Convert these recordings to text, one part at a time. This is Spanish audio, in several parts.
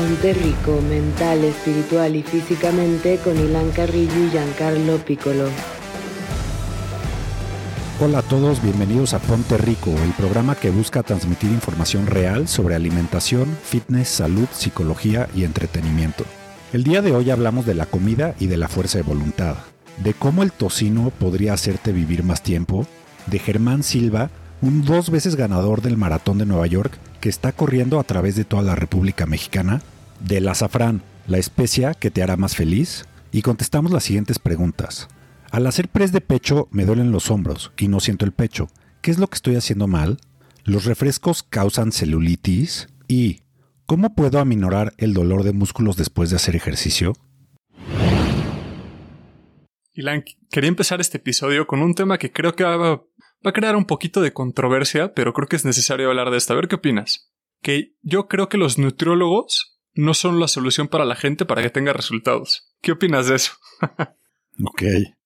Ponte Rico, mental, espiritual y físicamente con Ilan Carrillo y Giancarlo Piccolo. Hola a todos, bienvenidos a Ponte Rico, el programa que busca transmitir información real sobre alimentación, fitness, salud, psicología y entretenimiento. El día de hoy hablamos de la comida y de la fuerza de voluntad, de cómo el tocino podría hacerte vivir más tiempo, de Germán Silva, un dos veces ganador del Maratón de Nueva York que está corriendo a través de toda la República Mexicana, del azafrán, la especia que te hará más feliz, y contestamos las siguientes preguntas. Al hacer press de pecho me duelen los hombros y no siento el pecho. ¿Qué es lo que estoy haciendo mal? ¿Los refrescos causan celulitis? ¿Y cómo puedo aminorar el dolor de músculos después de hacer ejercicio? Ilan, quería empezar este episodio con un tema que creo que va, va a crear un poquito de controversia, pero creo que es necesario hablar de esto. A ver qué opinas. Que yo creo que los nutriólogos no son la solución para la gente para que tenga resultados. ¿Qué opinas de eso? ok,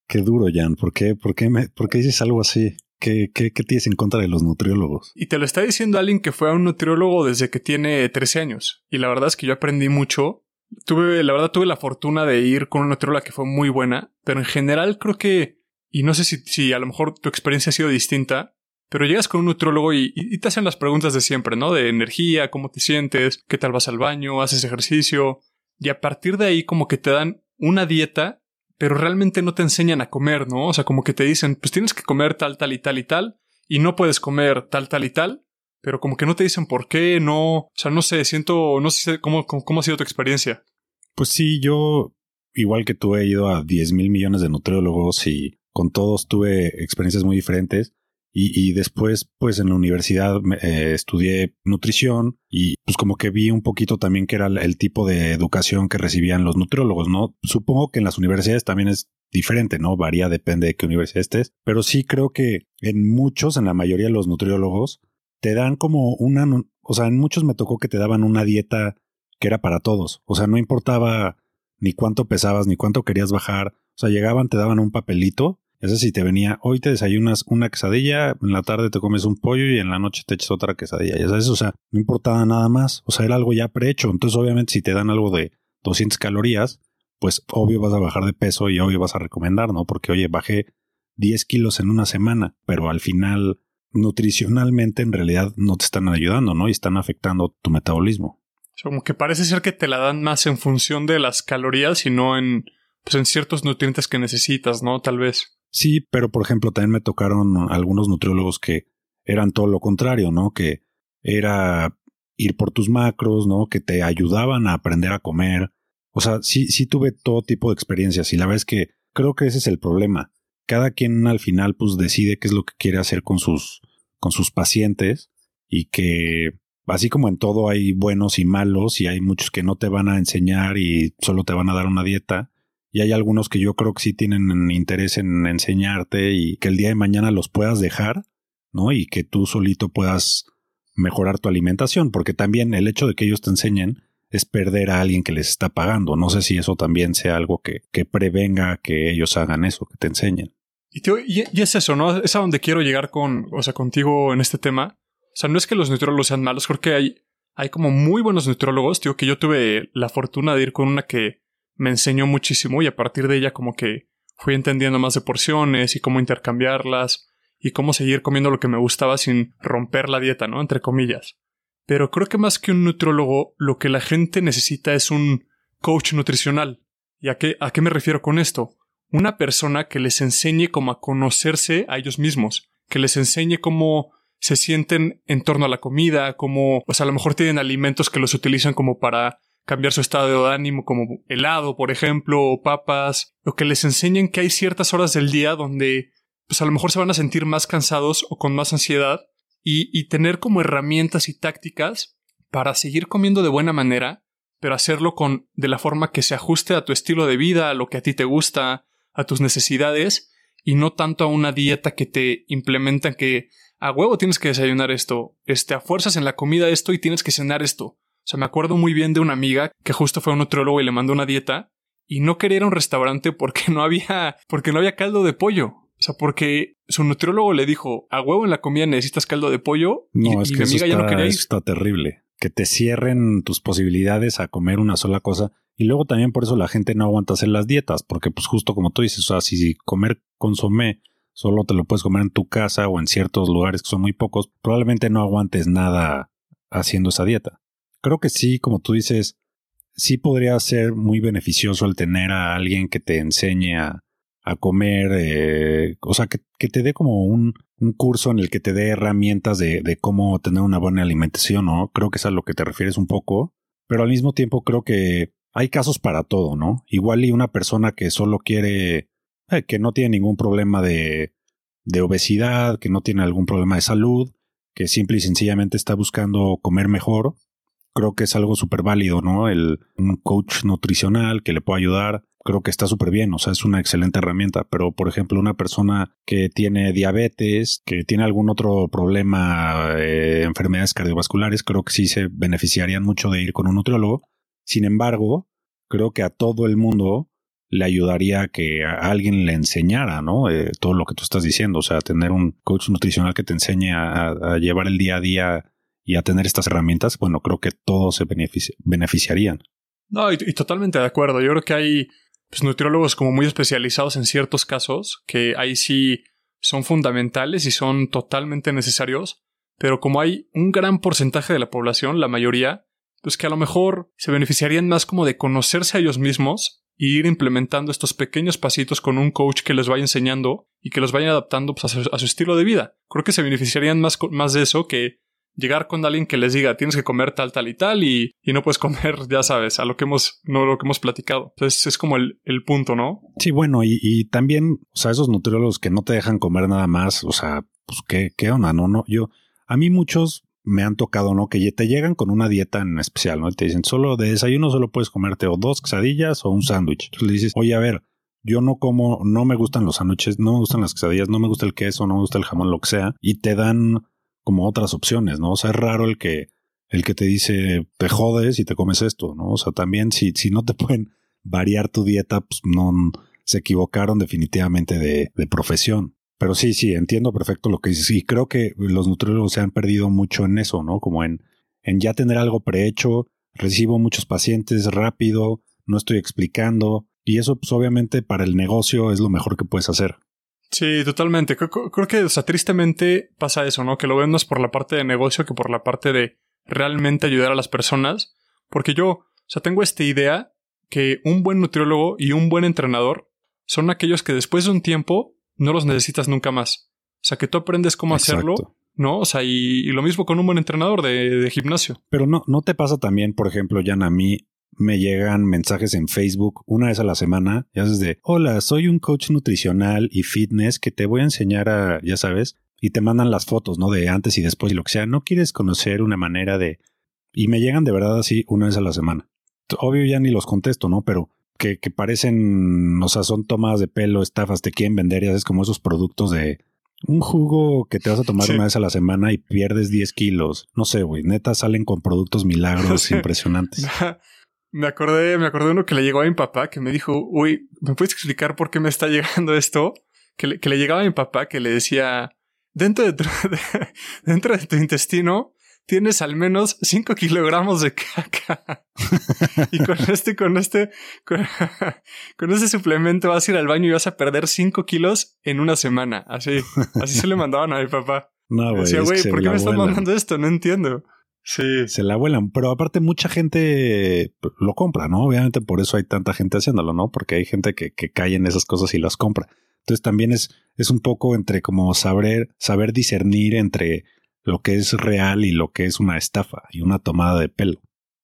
qué duro, Jan. ¿Por qué, por qué, me, por qué dices algo así? ¿Qué, qué, ¿Qué tienes en contra de los nutriólogos? Y te lo está diciendo alguien que fue a un nutriólogo desde que tiene 13 años. Y la verdad es que yo aprendí mucho tuve, la verdad, tuve la fortuna de ir con una nutrióloga que fue muy buena, pero en general creo que, y no sé si, si a lo mejor tu experiencia ha sido distinta, pero llegas con un nutriólogo y, y, te hacen las preguntas de siempre, ¿no? De energía, cómo te sientes, qué tal vas al baño, haces ejercicio, y a partir de ahí como que te dan una dieta, pero realmente no te enseñan a comer, ¿no? O sea, como que te dicen, pues tienes que comer tal, tal y tal y tal, y no puedes comer tal, tal y tal, pero como que no te dicen por qué, no, o sea, no sé, siento, no sé cómo, cómo, cómo ha sido tu experiencia. Pues sí, yo, igual que tú, he ido a 10 mil millones de nutriólogos y con todos tuve experiencias muy diferentes. Y, después, pues en la universidad eh, estudié nutrición y pues como que vi un poquito también que era el tipo de educación que recibían los nutriólogos, ¿no? Supongo que en las universidades también es diferente, ¿no? Varía, depende de qué universidad estés. Pero sí creo que en muchos, en la mayoría de los nutriólogos, te dan como una, o sea, en muchos me tocó que te daban una dieta que era para todos, o sea, no importaba ni cuánto pesabas, ni cuánto querías bajar, o sea, llegaban, te daban un papelito, ese si te venía, hoy te desayunas una quesadilla, en la tarde te comes un pollo y en la noche te echas otra quesadilla, ya sabes, o sea, no importaba nada más, o sea, era algo ya prehecho, entonces obviamente si te dan algo de 200 calorías, pues obvio vas a bajar de peso y obvio vas a recomendar, ¿no? Porque oye, bajé 10 kilos en una semana, pero al final nutricionalmente en realidad no te están ayudando, ¿no? Y están afectando tu metabolismo. Como que parece ser que te la dan más en función de las calorías y no en, pues en ciertos nutrientes que necesitas, ¿no? Tal vez. Sí, pero por ejemplo también me tocaron algunos nutriólogos que eran todo lo contrario, ¿no? Que era ir por tus macros, ¿no? Que te ayudaban a aprender a comer. O sea, sí, sí tuve todo tipo de experiencias y la verdad es que creo que ese es el problema. Cada quien al final pues decide qué es lo que quiere hacer con sus, con sus pacientes y que así como en todo hay buenos y malos y hay muchos que no te van a enseñar y solo te van a dar una dieta y hay algunos que yo creo que sí tienen interés en enseñarte y que el día de mañana los puedas dejar, ¿no? Y que tú solito puedas mejorar tu alimentación, porque también el hecho de que ellos te enseñen es perder a alguien que les está pagando. No sé si eso también sea algo que, que prevenga que ellos hagan eso, que te enseñen. Y, es eso, ¿no? Es a donde quiero llegar con, o sea, contigo en este tema. O sea, no es que los nutriólogos sean malos, creo que hay, hay como muy buenos nutriólogos, tío, que yo tuve la fortuna de ir con una que me enseñó muchísimo y a partir de ella como que fui entendiendo más de porciones y cómo intercambiarlas y cómo seguir comiendo lo que me gustaba sin romper la dieta, ¿no? Entre comillas. Pero creo que más que un nutriólogo, lo que la gente necesita es un coach nutricional. ¿Y a qué, a qué me refiero con esto? Una persona que les enseñe cómo a conocerse a ellos mismos, que les enseñe cómo se sienten en torno a la comida, como, o sea, a lo mejor tienen alimentos que los utilizan como para cambiar su estado de ánimo, como helado, por ejemplo, o papas, o que les enseñen que hay ciertas horas del día donde, pues a lo mejor se van a sentir más cansados o con más ansiedad, y, y tener como herramientas y tácticas para seguir comiendo de buena manera, pero hacerlo con, de la forma que se ajuste a tu estilo de vida, a lo que a ti te gusta, a tus necesidades, y no tanto a una dieta que te implementan que a huevo tienes que desayunar esto, este, a fuerzas en la comida esto y tienes que cenar esto. O sea, me acuerdo muy bien de una amiga que justo fue a un nutriólogo y le mandó una dieta y no quería ir a un restaurante porque no había, porque no había caldo de pollo. O sea, porque su nutriólogo le dijo, a huevo en la comida necesitas caldo de pollo. No, y, es y que mi eso amiga está, ya no quería ir. eso está terrible. que te cierren tus posibilidades a comer una sola cosa. Y luego también por eso la gente no aguanta hacer las dietas, porque pues justo como tú dices, o sea, si comer consomé solo te lo puedes comer en tu casa o en ciertos lugares que son muy pocos, probablemente no aguantes nada haciendo esa dieta. Creo que sí, como tú dices, sí podría ser muy beneficioso el tener a alguien que te enseñe a, comer, eh, o sea, que, te dé como un, curso en el que te dé herramientas de, cómo tener una buena alimentación, ¿no? Creo que es a lo que te refieres un poco, pero al mismo tiempo creo que hay casos para todo, ¿no? Igual y una persona que solo quiere, eh, que no tiene ningún problema de obesidad, que no tiene algún problema de salud, que simple y sencillamente está buscando comer mejor, creo que es algo súper válido, ¿no? El, un coach nutricional que le pueda ayudar, creo que está súper bien, o sea, es una excelente herramienta, pero por ejemplo, una persona que tiene diabetes, que tiene algún otro problema, eh, enfermedades cardiovasculares, creo que sí se beneficiarían mucho de ir con un nutriólogo. Sin embargo, creo que a todo el mundo le ayudaría a que a alguien le enseñara, ¿no? Eh, todo lo que tú estás diciendo, o sea, tener un coach nutricional que te enseñe a llevar el día a día y a tener estas herramientas, bueno, creo que todos se beneficiarían. No, y, totalmente de acuerdo. Yo creo que hay pues, nutriólogos como muy especializados en ciertos casos, que ahí sí son fundamentales y son totalmente necesarios, pero como hay un gran porcentaje de la población, la mayoría, pues que a lo mejor se beneficiarían más como de conocerse a ellos mismos e ir implementando estos pequeños pasitos con un coach que les vaya enseñando y que los vaya adaptando pues, a, su, estilo de vida. Creo que se beneficiarían más, más de eso que llegar con alguien que les diga tienes que comer tal, tal y tal y, no puedes comer, ya sabes, a lo que hemos, no lo que hemos platicado. Entonces es como el, el punto, ¿no? Sí, bueno, y, y, también, o sea, esos nutriólogos que no te dejan comer nada más, o sea, pues qué, qué onda, ¿no? no yo, a mí muchos me han tocado, ¿no? Que te llegan con una dieta en especial, ¿no? Y te dicen, solo de desayuno solo puedes comerte o dos quesadillas o un sándwich. Entonces le dices, oye, a ver, yo no como, no me gustan los sándwiches, no me gustan las quesadillas, no me gusta el queso, no me gusta el jamón, lo que sea. Y te dan como otras opciones, ¿no? O sea, es raro el que, el que te dice, te jodes y te comes esto, ¿no? O sea, también si, si no te pueden variar tu dieta, pues no, se equivocaron definitivamente de, de profesión. Pero sí, sí, entiendo perfecto lo que dices. Y creo que los nutriólogos se han perdido mucho en eso, ¿no? Como en, en ya tener algo prehecho, recibo muchos pacientes rápido, no estoy explicando. Y eso, pues obviamente para el negocio es lo mejor que puedes hacer. Sí, totalmente. Creo, que, o sea, tristemente pasa eso, ¿no? Que lo ven más por la parte de negocio que por la parte de realmente ayudar a las personas. Porque yo, o sea, tengo esta idea que un buen nutriólogo y un buen entrenador son aquellos que después de un tiempo no los necesitas nunca más. O sea, que tú aprendes cómo hacerlo, ¿no? O sea, y, lo mismo con un buen entrenador de, de, gimnasio. Pero no, no te pasa también, por ejemplo, Jan, a mí me llegan mensajes en Facebook una vez a la semana, ya desde, hola, soy un coach nutricional y fitness que te voy a enseñar a, ya sabes, y te mandan las fotos, ¿no? De antes y después y lo que sea. ¿No quieres conocer una manera de... Y me llegan de verdad así una vez a la semana. Obvio ya ni los contesto, ¿no? Pero que, que parecen, o sea, son tomadas de pelo, estafas, te quieren vender, ya es como esos productos de un jugo que te vas a tomar una vez a la semana y pierdes 10 kilos. No sé, güey, neta salen con productos milagros impresionantes. Me acordé, me acordé de uno que le llegó a mi papá que me dijo, uy, ¿me puedes explicar por qué me está llegando esto? Que le, que le llegaba a mi papá que le decía, dentro de tu, dentro de tu intestino tienes al menos 5 kilogramos de caca. y con este, con este, con, con, este suplemento vas a ir al baño y vas a perder 5 kilos en una semana. Así, así se le mandaban a mi papá. No, güey. Decía, güey, ¿por qué me estás mandando esto? No entiendo. Sí. Se la vuelan. Pero aparte, mucha gente lo compra, ¿no? Obviamente por eso hay tanta gente haciéndolo, ¿no? Porque hay gente que, que cae en esas cosas y las compra. Entonces también es, es un poco entre como saber, saber discernir entre lo que es real y lo que es una estafa y una tomada de pelo.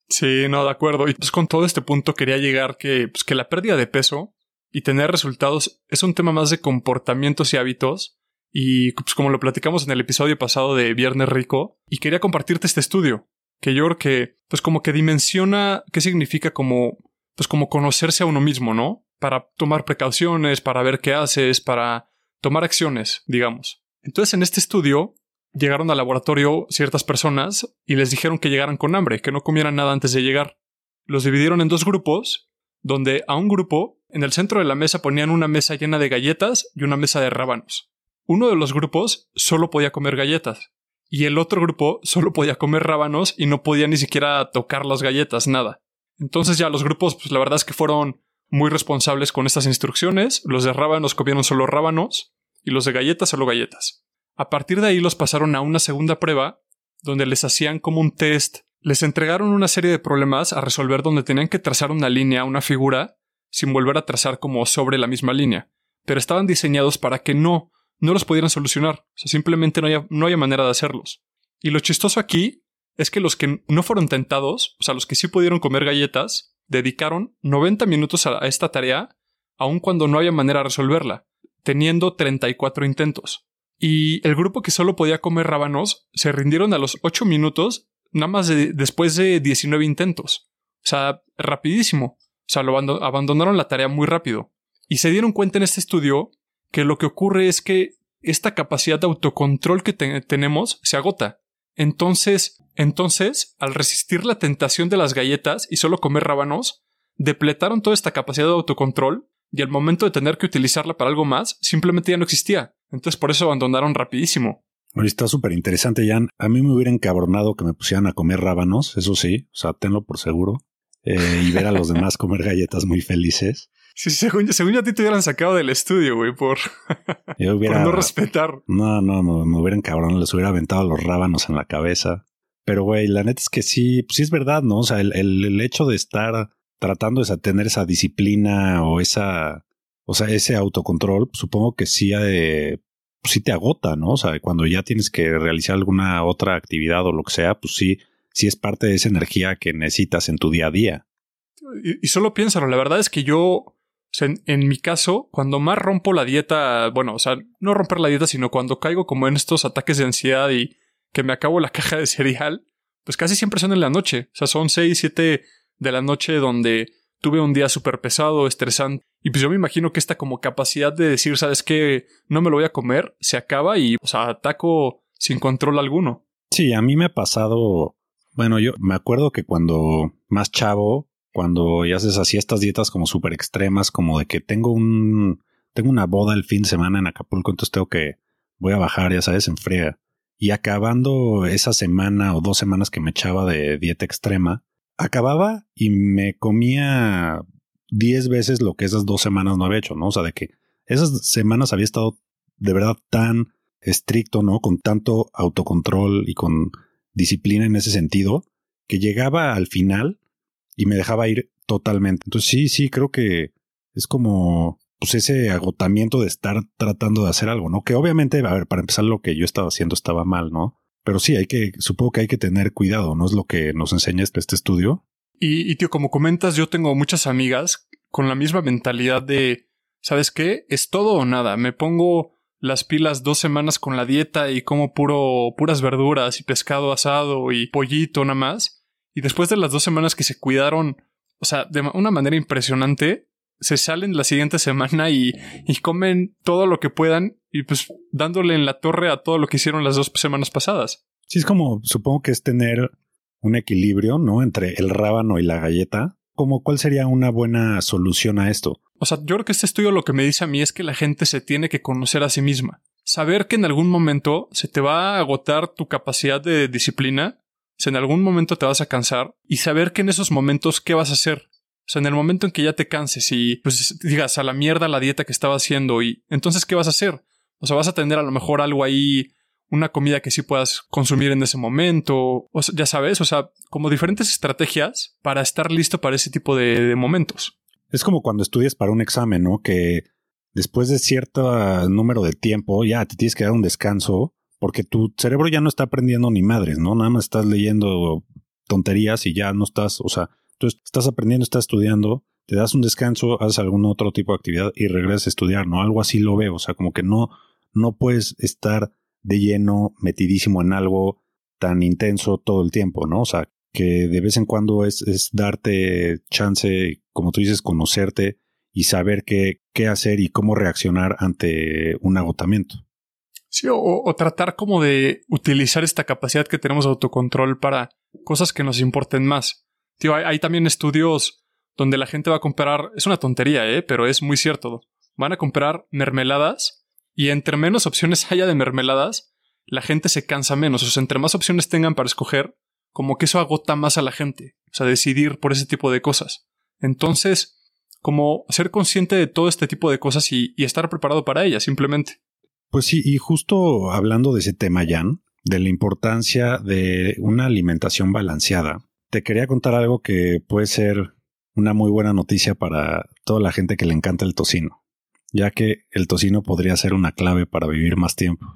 Sí, no, de acuerdo. Y pues con todo este punto quería llegar que, pues, que la pérdida de peso y tener resultados es un tema más de comportamientos y hábitos y pues como lo platicamos en el episodio pasado de Viernes Rico, y quería compartirte este estudio, que yo creo que, pues como que dimensiona qué significa como, pues como conocerse a uno mismo, ¿no? Para tomar precauciones, para ver qué haces, para tomar acciones, digamos. Entonces en este estudio llegaron al laboratorio ciertas personas y les dijeron que llegaran con hambre, que no comieran nada antes de llegar. Los dividieron en dos grupos, donde a un grupo, en el centro de la mesa ponían una mesa llena de galletas y una mesa de rábanos. Uno de los grupos solo podía comer galletas y el otro grupo solo podía comer rábanos y no podía ni siquiera tocar las galletas, nada. Entonces ya los grupos, pues la verdad es que fueron muy responsables con estas instrucciones. Los de rábanos comieron solo rábanos y los de galletas solo galletas. A partir de ahí los pasaron a una segunda prueba donde les hacían como un test. Les entregaron una serie de problemas a resolver donde tenían que trazar una línea, una figura, sin volver a trazar como sobre la misma línea. Pero estaban diseñados para que no, no los pudieran solucionar. O sea, simplemente no había, no manera de hacerlos. Y lo chistoso aquí es que los que no fueron tentados, o sea, los que sí pudieron comer galletas, dedicaron 90 minutos a esta tarea, aun cuando no había manera de resolverla, teniendo 34 intentos. Y el grupo que solo podía comer rábanos se rindieron a los 8 minutos, nada más después de 19 intentos. O sea, rapidísimo. O sea, abandonaron la tarea muy rápido. Y se dieron cuenta en este estudio que lo que ocurre es que esta capacidad de autocontrol que tenemos se agota. Entonces, entonces, al resistir la tentación de las galletas y solo comer rábanos, depletaron toda esta capacidad de autocontrol y al momento de tener que utilizarla para algo más, simplemente ya no existía. Entonces por eso abandonaron rapidísimo. Bueno, está súper interesante, Jan. A mí me hubiera encabronado que me pusieran a comer rábanos, eso sí, o sea, tenlo por seguro. Eh, y ver a los demás comer galletas muy felices. Sí, según, según yo a ti te hubieran sacado del estudio, güey, por, no respetar. No, no, me, me hubieran cabrón, les hubiera aventado los rábanos en la cabeza. Pero, güey, la neta es que sí, pues sí es verdad, ¿no? O sea, el, el, hecho de estar tratando de tener esa disciplina o esa, o sea, ese autocontrol, supongo que sí, pues sí te agota, ¿no? O sea, cuando ya tienes que realizar alguna otra actividad o lo que sea, pues sí, sí es parte de esa energía que necesitas en tu día a día. Y, solo piénsalo, la verdad es que yo, en, en, mi caso, cuando más rompo la dieta, bueno, o sea, no romper la dieta, sino cuando caigo como en estos ataques de ansiedad y que me acabo la caja de cereal, pues casi siempre son en la noche. O sea, son 6, 7 de la noche donde tuve un día súper pesado, estresante. Y pues yo me imagino que esta como capacidad de decir, ¿sabes qué? No me lo voy a comer, se acaba y, o sea, ataco sin control alguno. Sí, a mí me ha pasado. Bueno, yo me acuerdo que cuando más chavo, cuando ya haces así estas dietas como súper extremas, como de que tengo un. Tengo una boda el fin de semana en Acapulco, entonces tengo que. Voy a bajar, ya sabes, en. Y acabando esa semana o dos semanas que me echaba de dieta extrema, acababa y me comía diez veces lo que esas dos semanas no había hecho, ¿no? O sea, de que esas semanas había estado de verdad tan estricto, ¿no? Con tanto autocontrol y con disciplina en ese sentido, que llegaba al final y me dejaba ir totalmente. Entonces sí, sí, creo que es como pues ese agotamiento de estar tratando de hacer algo, ¿no? Que obviamente, a ver, para empezar lo que yo estaba haciendo estaba mal, ¿no? Pero sí, hay que, supongo que hay que tener cuidado, ¿no? Es lo que nos enseña este, este estudio. Y, y tío, como comentas, yo tengo muchas amigas con la misma mentalidad de, ¿sabes qué? Es todo o nada. Me pongo las pilas dos semanas con la dieta y como puro, puras verduras y pescado asado y pollito nada más. Y después de las dos semanas que se cuidaron, o sea, de una manera impresionante, se salen la siguiente semana y, y, comen todo lo que puedan y pues dándole en la torre a todo lo que hicieron las dos semanas pasadas. Sí, es como, supongo que es tener un equilibrio, ¿no? Entre el rábano y la galleta. Como, ¿cuál sería una buena solución a esto? O sea, yo creo que este estudio lo que me dice a mí es que la gente se tiene que conocer a sí misma. Saber que en algún momento se te va a agotar tu capacidad de disciplina, en algún momento te vas a cansar, y saber que en esos momentos qué vas a hacer. O sea, en el momento en que ya te canses y pues digas a la mierda la dieta que estaba haciendo y entonces ¿qué vas a hacer? O sea, vas a tener a lo mejor algo ahí, una comida que sí puedas consumir en ese momento, o ya sabes, o sea, como diferentes estrategias para estar listo para ese tipo de, momentos. Es como cuando estudias para un examen, ¿no? Que después de cierto número de tiempo ya te tienes que dar un descanso porque tu cerebro ya no está aprendiendo ni madres, ¿no? Nada más estás leyendo tonterías y ya no estás, o sea, entonces, estás aprendiendo, estás estudiando, te das un descanso, haces algún otro tipo de actividad y regresas a estudiar, ¿no? Algo así lo veo, o sea, como que no, no puedes estar de lleno, metidísimo en algo tan intenso todo el tiempo, ¿no? O sea, que de vez en cuando es, es darte chance, como tú dices, conocerte y saber qué, qué hacer y cómo reaccionar ante un agotamiento. Sí, o, tratar como de utilizar esta capacidad que tenemos de autocontrol para cosas que nos importen más. Tío, hay, también estudios donde la gente va a comprar, es una tontería, ¿eh? pero es muy cierto. Van a comprar mermeladas y entre menos opciones haya de mermeladas, la gente se cansa menos. O sea, entre más opciones tengan para escoger, como que eso agota más a la gente. O sea, decidir por ese tipo de cosas. Entonces, como ser consciente de todo este tipo de cosas y, estar preparado para ellas, simplemente. Pues sí, y justo hablando de ese tema, Jan, de la importancia de una alimentación balanceada, te quería contar algo que puede ser una muy buena noticia para toda la gente que le encanta el tocino, ya que el tocino podría ser una clave para vivir más tiempo,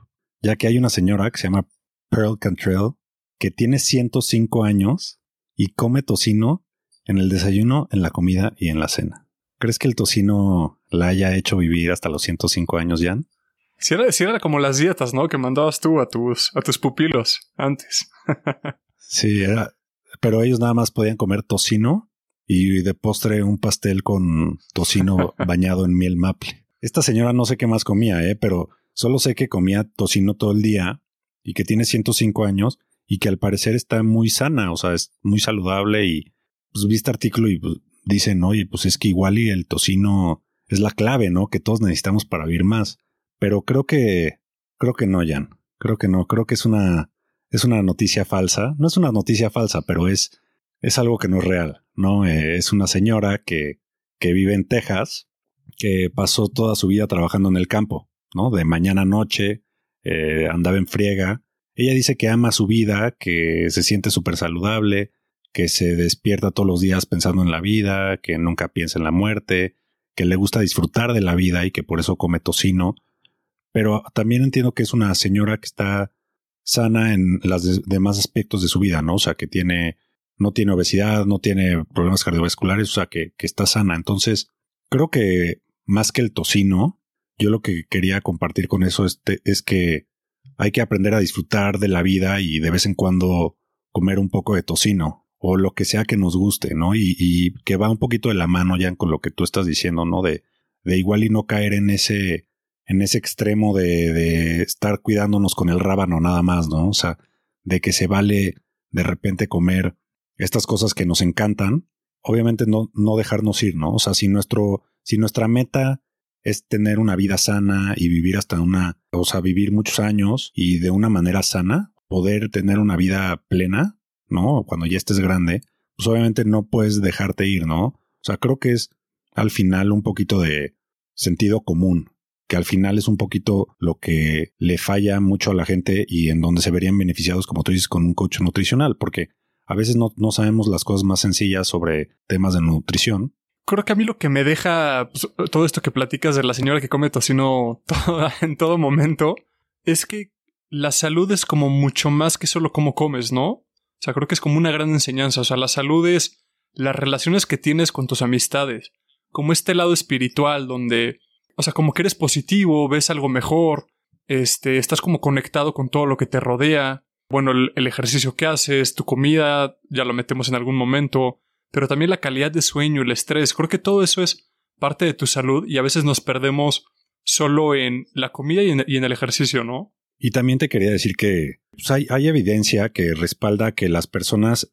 ya que hay una señora que se llama Pearl Cantrell que tiene 105 años y come tocino en el desayuno, en la comida y en la cena. ¿Crees que el tocino la haya hecho vivir hasta los 105 años, Jan? Si era, si era como las dietas, ¿no? Que mandabas tú a tus, a tus pupilos antes. sí, era. Pero ellos nada más podían comer tocino y de postre un pastel con tocino bañado en miel maple. Esta señora no sé qué más comía, ¿eh? Pero solo sé que comía tocino todo el día y que tiene 105 años y que al parecer está muy sana, o sea, es muy saludable y pues viste artículo y pues, dicen, oye, pues es que igual y el tocino es la clave, ¿no? Que todos necesitamos para vivir más. Pero creo que, creo que no, Jan. Creo que no. Creo que es una, es una noticia falsa. No es una noticia falsa, pero es, es algo que no es real, ¿no? Eh, es una señora que, que vive en Texas, que pasó toda su vida trabajando en el campo, ¿no? De mañana a noche, eh, andaba en friega. Ella dice que ama su vida, que se siente súper saludable, que se despierta todos los días pensando en la vida, que nunca piensa en la muerte, que le gusta disfrutar de la vida y que por eso come tocino. Pero también entiendo que es una señora que está sana en los demás aspectos de su vida, ¿no? O sea, que tiene, no tiene obesidad, no tiene problemas cardiovasculares, o sea, que, que está sana. Entonces, creo que más que el tocino, yo lo que quería compartir con eso es, es que hay que aprender a disfrutar de la vida y de vez en cuando comer un poco de tocino o lo que sea que nos guste, ¿no? Y, que va un poquito de la mano ya con lo que tú estás diciendo, ¿no? De, de igual y no caer en ese, en ese extremo de, de estar cuidándonos con el rábano nada más, ¿no? O sea, de que se vale de repente comer estas cosas que nos encantan, obviamente no, no dejarnos ir, ¿no? O sea, si nuestro, si nuestra meta es tener una vida sana y vivir hasta una, o sea, vivir muchos años y de una manera sana, poder tener una vida plena, ¿no? Cuando ya estés grande, pues obviamente no puedes dejarte ir, ¿no? O sea, creo que es al final un poquito de sentido común, que al final es un poquito lo que le falla mucho a la gente y en donde se verían beneficiados, como tú dices, con un coach nutricional, porque a veces no, no sabemos las cosas más sencillas sobre temas de nutrición. Creo que a mí lo que me deja pues, todo esto que platicas de la señora que come tocino en todo momento es que la salud es como mucho más que solo cómo comes, ¿no? O sea, creo que es como una gran enseñanza. O sea, la salud es las relaciones que tienes con tus amistades. Como este lado espiritual donde, o sea, como que eres positivo, ves algo mejor, este, estás como conectado con todo lo que te rodea. Bueno, el, ejercicio que haces, tu comida, ya lo metemos en algún momento, pero también la calidad de sueño, el estrés. Creo que todo eso es parte de tu salud y a veces nos perdemos solo en la comida y en, el ejercicio, ¿no? Y también te quería decir que pues, hay evidencia que respalda que las personas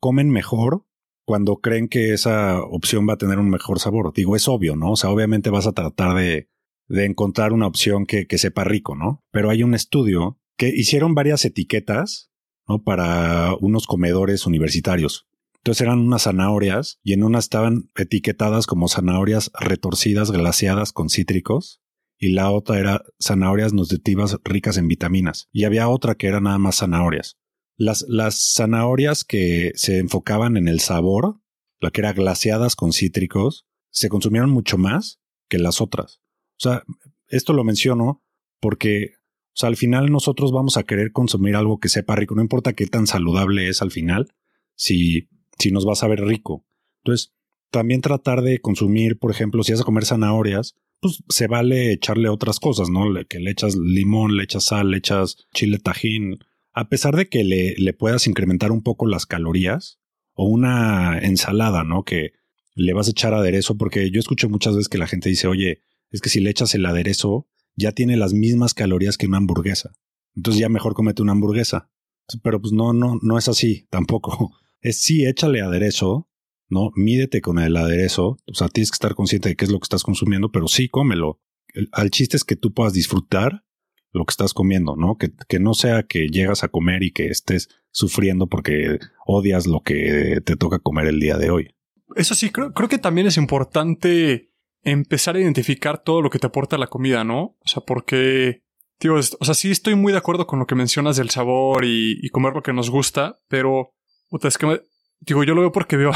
comen mejor cuando creen que esa opción va a tener un mejor sabor. Digo, es obvio, ¿no? O sea, obviamente vas a tratar de, de encontrar una opción que, que, sepa rico, ¿no? Pero hay un estudio que hicieron varias etiquetas, ¿no? Para unos comedores universitarios. Entonces eran unas zanahorias y en una estaban etiquetadas como zanahorias retorcidas glaseadas con cítricos y la otra era zanahorias nutritivas ricas en vitaminas. Y había otra que era nada más zanahorias. Las, las zanahorias que se enfocaban en el sabor, la que era glaseadas con cítricos, se consumieron mucho más que las otras. O sea, esto lo menciono porque o sea, al final nosotros vamos a querer consumir algo que sepa rico, no importa qué tan saludable es al final, si, si nos va a saber rico. Entonces, también tratar de consumir, por ejemplo, si vas a comer zanahorias, pues se vale echarle otras cosas, ¿no? Que le echas limón, le echas sal, le echas chile tajín. A pesar de que le, le puedas incrementar un poco las calorías, o una ensalada, ¿no? Que le vas a echar aderezo, porque yo escucho muchas veces que la gente dice, oye, es que si le echas el aderezo, ya tiene las mismas calorías que una hamburguesa. Entonces ya mejor comete una hamburguesa. Pero pues no, no, no es así tampoco. Es sí, échale aderezo, ¿no? Mídete con el aderezo, o sea, tienes que estar consciente de qué es lo que estás consumiendo, pero sí, cómelo. El, al chiste es que tú puedas disfrutar lo que estás comiendo, ¿no? Que, que no sea que llegas a comer y que estés sufriendo porque odias lo que te toca comer el día de hoy. Eso sí, creo, creo que también es importante empezar a identificar todo lo que te aporta la comida, ¿no? O sea, porque, digo, o sea, sí estoy muy de acuerdo con lo que mencionas del sabor y, comer lo que nos gusta, pero, puta, es que, digo, yo lo veo porque veo,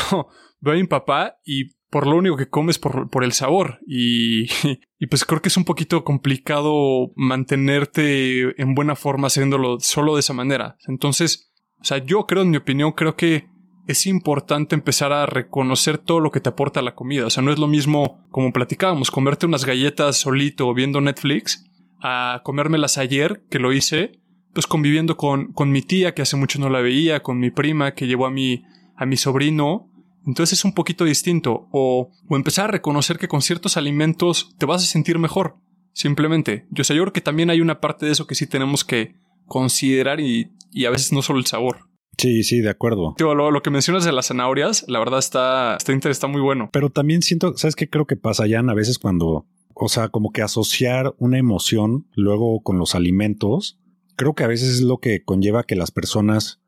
veo a mi papá y por lo único que comes por, por el sabor. Y, y pues creo que es un poquito complicado mantenerte en buena forma haciéndolo solo de esa manera. Entonces, o sea, yo creo, en mi opinión, creo que es importante empezar a reconocer todo lo que te aporta la comida. O sea, no es lo mismo, como platicábamos, comerte unas galletas solito viendo Netflix, a comérmelas ayer, que lo hice, pues conviviendo con, con mi tía, que hace mucho no la veía, con mi prima, que llevó a mi, a mi sobrino, entonces es un poquito distinto. O, o empezar a reconocer que con ciertos alimentos te vas a sentir mejor. Simplemente. Yo sé, yo creo que también hay una parte de eso que sí tenemos que considerar y, y a veces no solo el sabor. Sí, sí, de acuerdo. lo, lo, que mencionas de las zanahorias, la verdad está, está, está muy bueno. Pero también siento, ¿sabes qué creo que pasa, ya a veces cuando, o sea, como que asociar una emoción luego con los alimentos, creo que a veces es lo que conlleva que las personas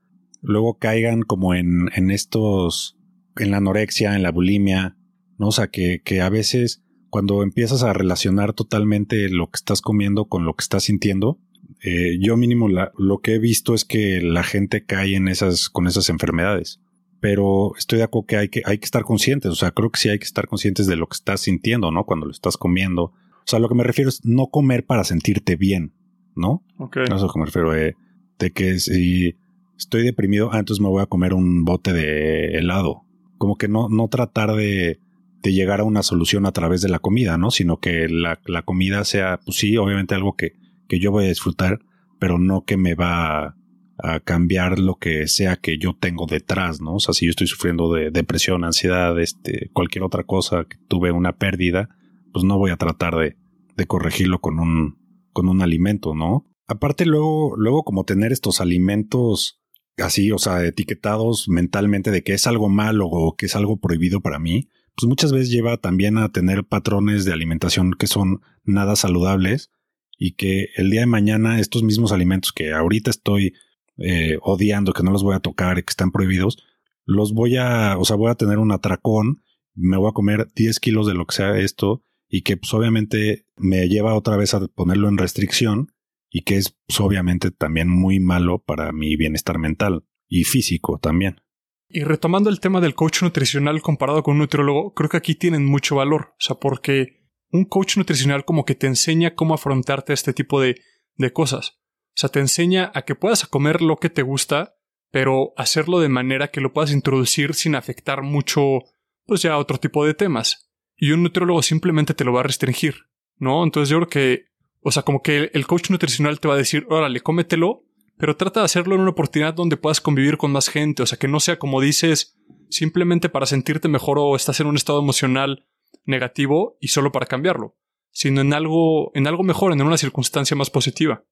luego caigan como en, en estos en la anorexia, en la bulimia, ¿no? O sea, que, que a veces cuando empiezas a relacionar totalmente lo que estás comiendo con lo que estás sintiendo, eh, yo mínimo lo que he visto es que la gente cae en esas, con esas enfermedades. Pero estoy de acuerdo que hay que, hay que estar conscientes, o sea, creo que sí hay que estar conscientes de lo que estás sintiendo, ¿no? Cuando lo estás comiendo. O sea, lo que me refiero es no comer para sentirte bien, ¿no? Ok. No es lo que me refiero, eh, de que si estoy deprimido, ah, entonces me voy a comer un bote de helado como que no, no tratar de, de llegar a una solución a través de la comida, ¿no? Sino que la, la comida sea, pues sí, obviamente algo que, que yo voy a disfrutar, pero no que me va a, cambiar lo que sea que yo tengo detrás, ¿no? O sea, si yo estoy sufriendo de depresión, ansiedad, este, cualquier otra cosa, que tuve una pérdida, pues no voy a tratar de, de corregirlo con un, con un alimento, ¿no? Aparte luego, luego como tener estos alimentos así, o sea, etiquetados mentalmente de que es algo malo o que es algo prohibido para mí, pues muchas veces lleva también a tener patrones de alimentación que son nada saludables y que el día de mañana estos mismos alimentos que ahorita estoy eh, odiando, que no los voy a tocar que están prohibidos, los voy a, o sea, voy a tener un atracón, me voy a comer 10 kilos de lo que sea esto y que pues obviamente me lleva otra vez a ponerlo en restricción y que es pues, obviamente también muy malo para mi bienestar mental y físico también. Y retomando el tema del coach nutricional comparado con un nutriólogo, creo que aquí tienen mucho valor, o sea, porque un coach nutricional como que te enseña cómo afrontarte a este tipo de, de cosas. O sea, te enseña a que puedas comer lo que te gusta, pero hacerlo de manera que lo puedas introducir sin afectar mucho, pues ya otro tipo de temas. Y un nutriólogo simplemente te lo va a restringir, ¿no? Entonces yo creo que o sea, como que el coach nutricional te va a decir, órale, cómetelo, pero trata de hacerlo en una oportunidad donde puedas convivir con más gente. O sea, que no sea como dices, simplemente para sentirte mejor o estás en un estado emocional negativo y solo para cambiarlo, sino en algo, en algo mejor, en una circunstancia más positiva.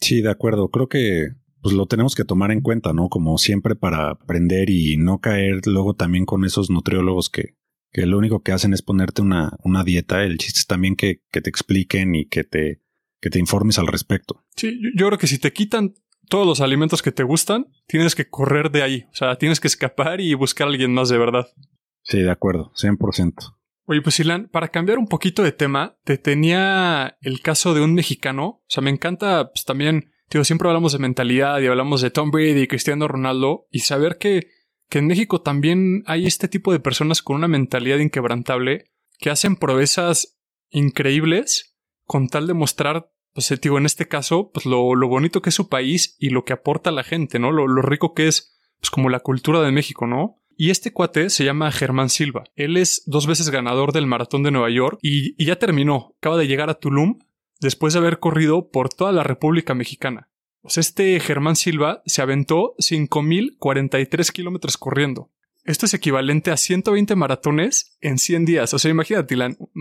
Sí, de acuerdo. Creo que pues lo tenemos que tomar en cuenta, ¿no? Como siempre para aprender y no caer luego también con esos nutriólogos que, que lo único que hacen es ponerte una, una dieta. El chiste es también que, que te expliquen y que te que te informes al respecto. Sí, yo, creo que si te quitan todos los alimentos que te gustan, tienes que correr de ahí. O sea, tienes que escapar y buscar a alguien más de verdad. Sí, de acuerdo, 100%. Oye, pues Ilan, para cambiar un poquito de tema, te tenía el caso de un mexicano. O sea, me encanta pues, también, digo, siempre hablamos de mentalidad y hablamos de Tom Brady y Cristiano Ronaldo y saber que, que en México también hay este tipo de personas con una mentalidad inquebrantable que hacen proezas increíbles con tal de mostrar, pues eh, digo, en este caso, pues lo, lo, bonito que es su país y lo que aporta a la gente, ¿no? Lo, lo rico que es, pues como la cultura de México, ¿no? Y este cuate se llama Germán Silva. Él es dos veces ganador del maratón de Nueva York y, y ya terminó. Acaba de llegar a Tulum después de haber corrido por toda la República Mexicana. Pues este Germán Silva se aventó 5.043 kilómetros corriendo. Esto es equivalente a 120 maratones en 100 días. O sea, imagínate,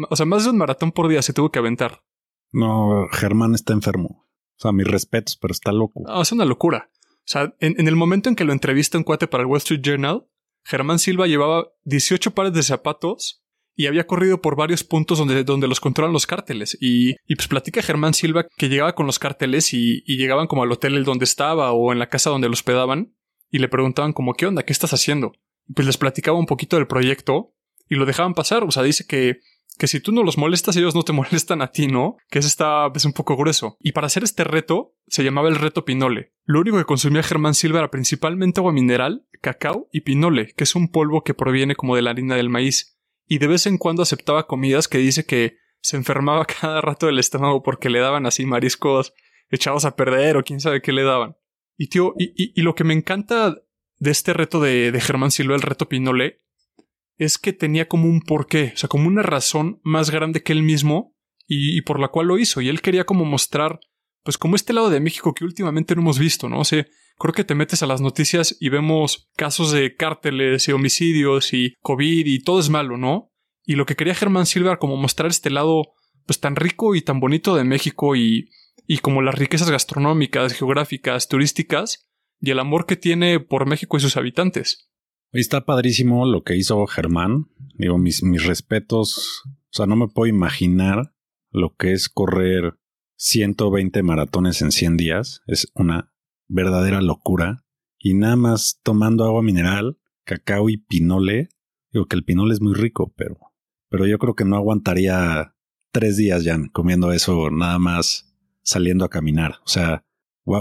o sea, más de un maratón por día se tuvo que aventar. No, Germán está enfermo. O sea, mis respetos, pero está loco. No, es una locura. O sea, en, el momento en que lo entrevista un cuate para el Wall Street Journal, Germán Silva llevaba 18 pares de zapatos y había corrido por varios puntos donde, donde los controlan los cárteles. Y, y pues platica Germán Silva que llegaba con los cárteles y, y llegaban como al hotel donde estaba o en la casa donde los hospedaban y le preguntaban como, ¿qué onda? ¿Qué estás haciendo? Pues les platicaba un poquito del proyecto y lo dejaban pasar. O sea, dice que que si tú no los molestas, ellos no te molestan a ti, ¿no? Que eso está pues, un poco grueso. Y para hacer este reto, se llamaba el reto Pinole. Lo único que consumía Germán Silva era principalmente agua mineral, cacao y pinole, que es un polvo que proviene como de la harina del maíz y de vez en cuando aceptaba comidas que dice que se enfermaba cada rato del estómago porque le daban así mariscos echados a perder o quién sabe qué le daban. Y tío, y, y, lo que me encanta de este reto de, de Germán Silva, el reto Pinole, es que tenía como un porqué, o sea, como una razón más grande que él mismo y, por la cual lo hizo. Y él quería como mostrar, pues como este lado de México que últimamente no hemos visto, ¿no? O sea, creo que te metes a las noticias y vemos casos de cárteles y homicidios y COVID y todo es malo, ¿no? Y lo que quería Germán Silva era como mostrar este lado pues tan rico y tan bonito de México y, y como las riquezas gastronómicas, geográficas, turísticas y el amor que tiene por México y sus habitantes. Está padrísimo lo que hizo Germán. Digo, mis, mis respetos. O sea, no me puedo imaginar lo que es correr 120 maratones en 100 días. Es una verdadera locura. Y nada más tomando agua mineral, cacao y pinole. Digo que el pinole es muy rico, pero, pero yo creo que no aguantaría tres días ya comiendo eso nada más saliendo a caminar. O sea,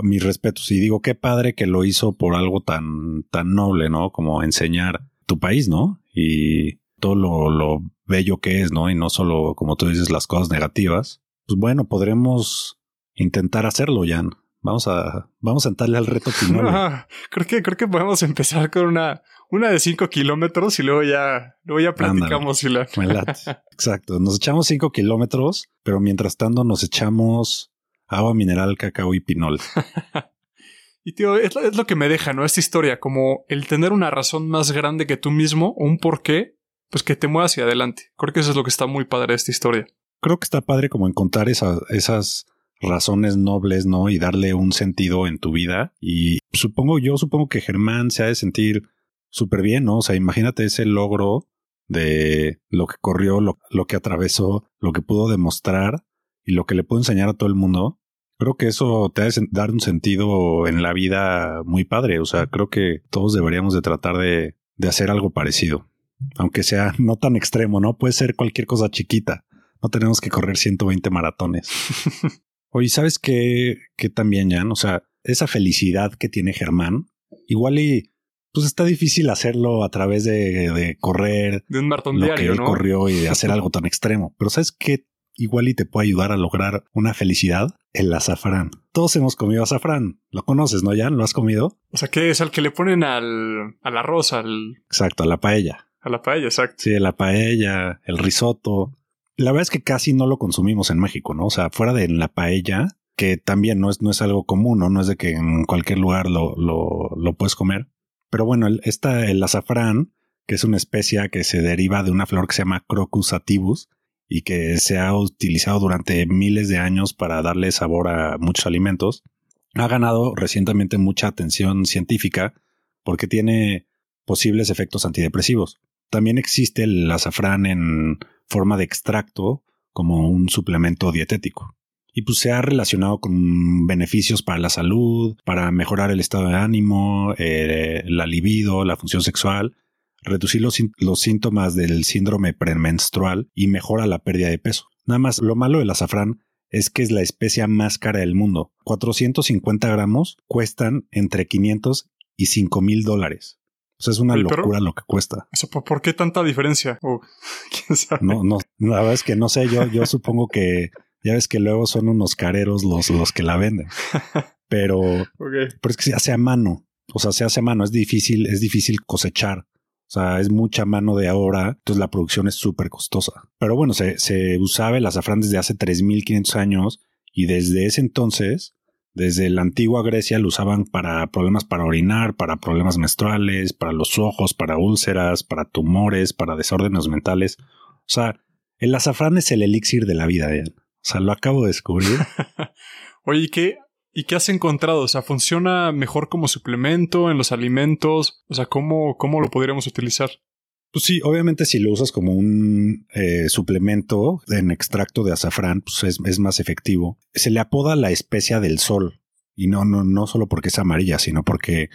mis respetos. Y digo, qué padre que lo hizo por algo tan, tan noble, ¿no? Como enseñar tu país, ¿no? Y todo lo, lo bello que es, ¿no? Y no solo, como tú dices, las cosas negativas. Pues bueno, podremos intentar hacerlo, Jan. Vamos a, vamos a entrarle al reto final. creo que, creo que podemos empezar con una, una de 5 kilómetros y luego ya, luego ya platicamos. y la... Exacto. Nos echamos 5 kilómetros, pero mientras tanto nos echamos agua mineral, cacao y pinol. y tío, es, es, lo que me deja, ¿no? Esta historia, como el tener una razón más grande que tú mismo o un porqué, pues que te mueva hacia adelante. Creo que eso es lo que está muy padre de esta historia. Creo que está padre como encontrar esas, esas razones nobles, ¿no? Y darle un sentido en tu vida. Y supongo, yo supongo que Germán se ha de sentir súper bien, ¿no? O sea, imagínate ese logro de lo que corrió, lo, lo, que atravesó, lo que pudo demostrar y lo que le pudo enseñar a todo el mundo. Creo que eso te ha de dar un sentido en la vida muy padre. O sea, creo que todos deberíamos de tratar de, de hacer algo parecido. Aunque sea no tan extremo, ¿no? Puede ser cualquier cosa chiquita. No tenemos que correr 120 maratones. Oye, ¿sabes qué, qué también, Jan? O sea, esa felicidad que tiene Germán, igual y pues está difícil hacerlo a través de, de correr. De un maratón lo que él corrió y de hacer algo tan extremo. Pero ¿sabes qué? Igual y te puede ayudar a lograr una felicidad, el azafrán. Todos hemos comido azafrán. Lo conoces, ¿no, Jan? ¿Lo has comido? O sea, ¿qué es al que le ponen al, al arroz, al... Exacto, a la paella. A la paella, exacto. Sí, la paella, el risotto la verdad es que casi no lo consumimos en México, ¿no? O sea, fuera de la paella, que también no es, no es algo común, ¿no? No es de que en cualquier lugar lo, lo, lo puedes comer. Pero bueno, el, esta, el azafrán, que es una especia que se deriva de una flor que se llama Crocus sativus y que se ha utilizado durante miles de años para darle sabor a muchos alimentos, ha ganado recientemente mucha atención científica porque tiene posibles efectos antidepresivos. También existe el azafrán en forma de extracto como un suplemento dietético. Y pues se ha relacionado con beneficios para la salud, para mejorar el estado de ánimo, eh, la libido, la función sexual, reducir los, los síntomas del síndrome premenstrual y mejora la pérdida de peso. Nada más, lo malo del azafrán es que es la especia más cara del mundo. 450 gramos cuestan entre 500 y 5 mil dólares. O sea, es una locura lo que cuesta. Eso, ¿Por qué tanta diferencia? ¿quién sabe? No, no, la verdad es que no sé, yo, yo supongo que ya ves que luego son unos careros los, los que la venden. Pero, pero es que se hace a mano. O sea, se hace a mano. Es difícil, es difícil cosechar. O sea, es mucha mano de ahora, entonces la producción es súper costosa. Pero bueno, se, usaba el azafrán desde hace 3.500 años y desde ese entonces desde la antigua Grecia lo usaban para problemas para orinar, para problemas menstruales, para los ojos, para úlceras, para tumores, para desórdenes mentales. O sea, el azafrán es el elixir de la vida. O sea, lo acabo de descubrir. Oye, ¿y qué, ¿y qué has encontrado? O sea, ¿funciona mejor como suplemento en los alimentos? O sea, ¿cómo, cómo lo podríamos utilizar? Pues sí, obviamente si lo usas como un eh, suplemento en extracto de azafrán, pues es, más efectivo. Se le apoda la especia del sol. Y no, no, no solo porque es amarilla, sino porque,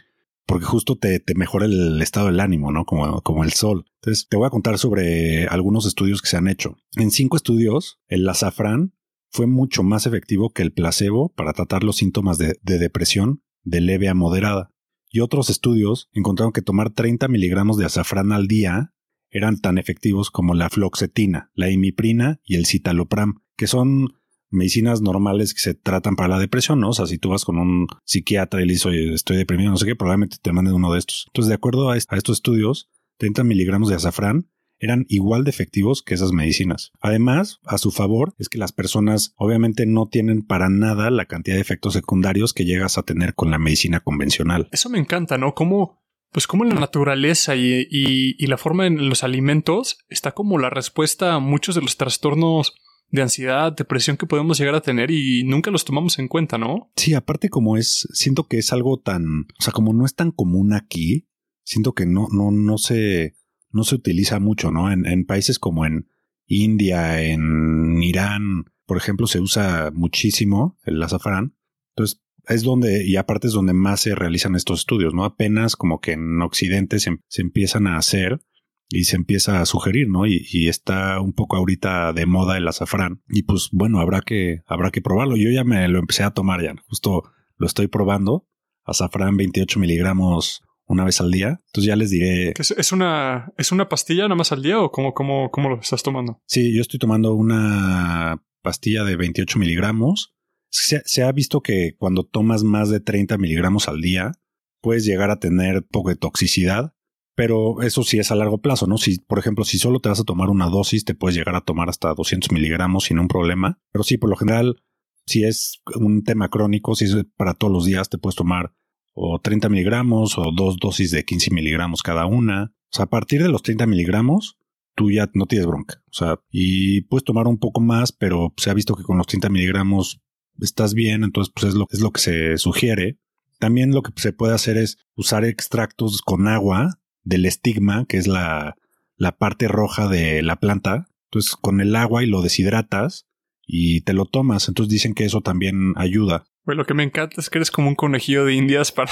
porque justo te, te mejora el estado del ánimo, ¿no? Como, como el sol. Entonces, te voy a contar sobre algunos estudios que se han hecho. En cinco estudios, el azafrán fue mucho más efectivo que el placebo para tratar los síntomas de, de depresión de leve a moderada y otros estudios encontraron que tomar 30 miligramos de azafrán al día eran tan efectivos como la floxetina, la imiprina y el citalopram, que son medicinas normales que se tratan para la depresión, ¿no? O sea, si tú vas con un psiquiatra y le dices, estoy deprimido, no sé qué, probablemente te manden uno de estos. Entonces, de acuerdo a, estos estudios, 30 miligramos de azafrán eran igual de efectivos que esas medicinas. Además, a su favor es que las personas obviamente no tienen para nada la cantidad de efectos secundarios que llegas a tener con la medicina convencional. Eso me encanta, ¿no? Como, pues como la naturaleza y, y, la forma en los alimentos está como la respuesta a muchos de los trastornos de ansiedad, depresión que podemos llegar a tener y nunca los tomamos en cuenta, ¿no? Sí, aparte como es, siento que es algo tan, o sea, como no es tan común aquí, siento que no, no, no se, no se utiliza mucho, ¿no? En, países como en India, en Irán, por ejemplo, se usa muchísimo el azafrán. Entonces, es donde, y aparte es donde más se realizan estos estudios, ¿no? Apenas como que en Occidente se, se empiezan a hacer y se empieza a sugerir, ¿no? Y, y, está un poco ahorita de moda el azafrán. Y pues bueno, habrá que, habrá que probarlo. Yo ya me lo empecé a tomar ya, justo lo estoy probando. Azafrán 28 miligramos una vez al día. Entonces ya les diré. ¿Es, una, ¿Es una pastilla nada más al día o cómo, cómo, cómo lo estás tomando? Sí, yo estoy tomando una pastilla de 28 miligramos. Se, se, ha visto que cuando tomas más de 30 miligramos al día, puedes llegar a tener poco de toxicidad, pero eso sí es a largo plazo, ¿no? Si, por ejemplo, si solo te vas a tomar una dosis, te puedes llegar a tomar hasta 200 miligramos sin un problema. Pero sí, por lo general, si es un tema crónico, si es para todos los días, te puedes tomar o 30 miligramos o dos dosis de 15 miligramos cada una. O sea, a partir de los 30 miligramos, tú ya no tienes bronca. O sea, y puedes tomar un poco más, pero se ha visto que con los 30 miligramos estás bien, entonces pues es lo, es lo que se sugiere. También lo que se puede hacer es usar extractos con agua del estigma, que es la, la parte roja de la planta. Entonces con el agua y lo deshidratas y te lo tomas. Entonces dicen que eso también ayuda. Pues lo que me encanta es que eres como un conejillo de indias para,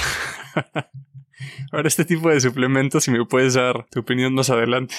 para este tipo de suplementos y me puedes dar tu opinión más adelante.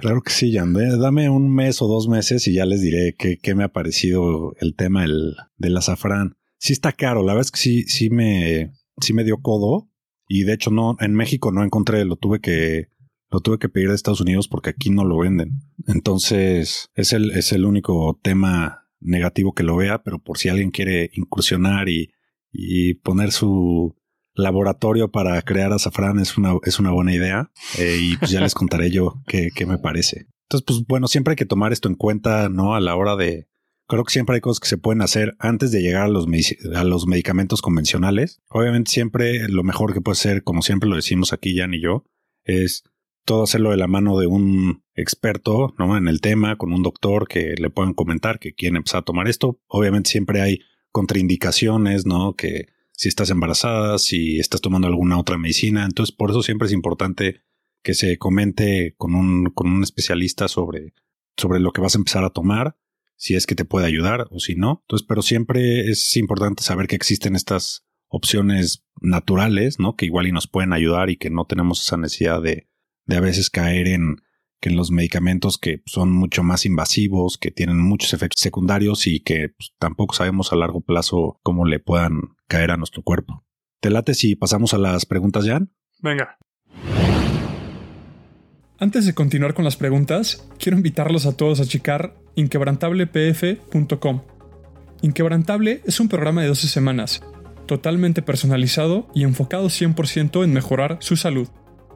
claro que sí, Jan. Dame un mes o dos meses y ya les diré qué, me ha parecido el tema del, del azafrán. Sí está caro, la verdad es que sí, sí me, sí me dio codo y de hecho no, en México no encontré, lo tuve que, lo tuve que pedir de Estados Unidos porque aquí no lo venden. Entonces es el, es el único tema negativo que lo vea, pero por si alguien quiere incursionar y, y poner su laboratorio para crear azafrán es una, es una buena idea. Eh, y pues ya les contaré yo qué, qué me parece. Entonces, pues bueno, siempre hay que tomar esto en cuenta, ¿no? A la hora de, creo que siempre hay cosas que se pueden hacer antes de llegar a los, a los medicamentos convencionales. Obviamente siempre lo mejor que puede ser, como siempre lo decimos aquí Jan y yo, es todo hacerlo de la mano de un experto ¿no? en el tema, con un doctor que le puedan comentar que quieren empezar a tomar esto. Obviamente siempre hay contraindicaciones, ¿no? Que si estás embarazada, si estás tomando alguna otra medicina. Entonces, por eso siempre es importante que se comente con un, con un especialista sobre, sobre lo que vas a empezar a tomar, si es que te puede ayudar o si no. Entonces, pero siempre es importante saber que existen estas opciones naturales, ¿no? Que igual y nos pueden ayudar y que no tenemos esa necesidad de, de a veces caer en que en los medicamentos que son mucho más invasivos, que tienen muchos efectos secundarios y que pues, tampoco sabemos a largo plazo cómo le puedan caer a nuestro cuerpo. ¿Te late si pasamos a las preguntas, Jan? Venga. Antes de continuar con las preguntas, quiero invitarlos a todos a checar inquebrantablepf.com. Inquebrantable es un programa de 12 semanas, totalmente personalizado y enfocado 100% en mejorar su salud.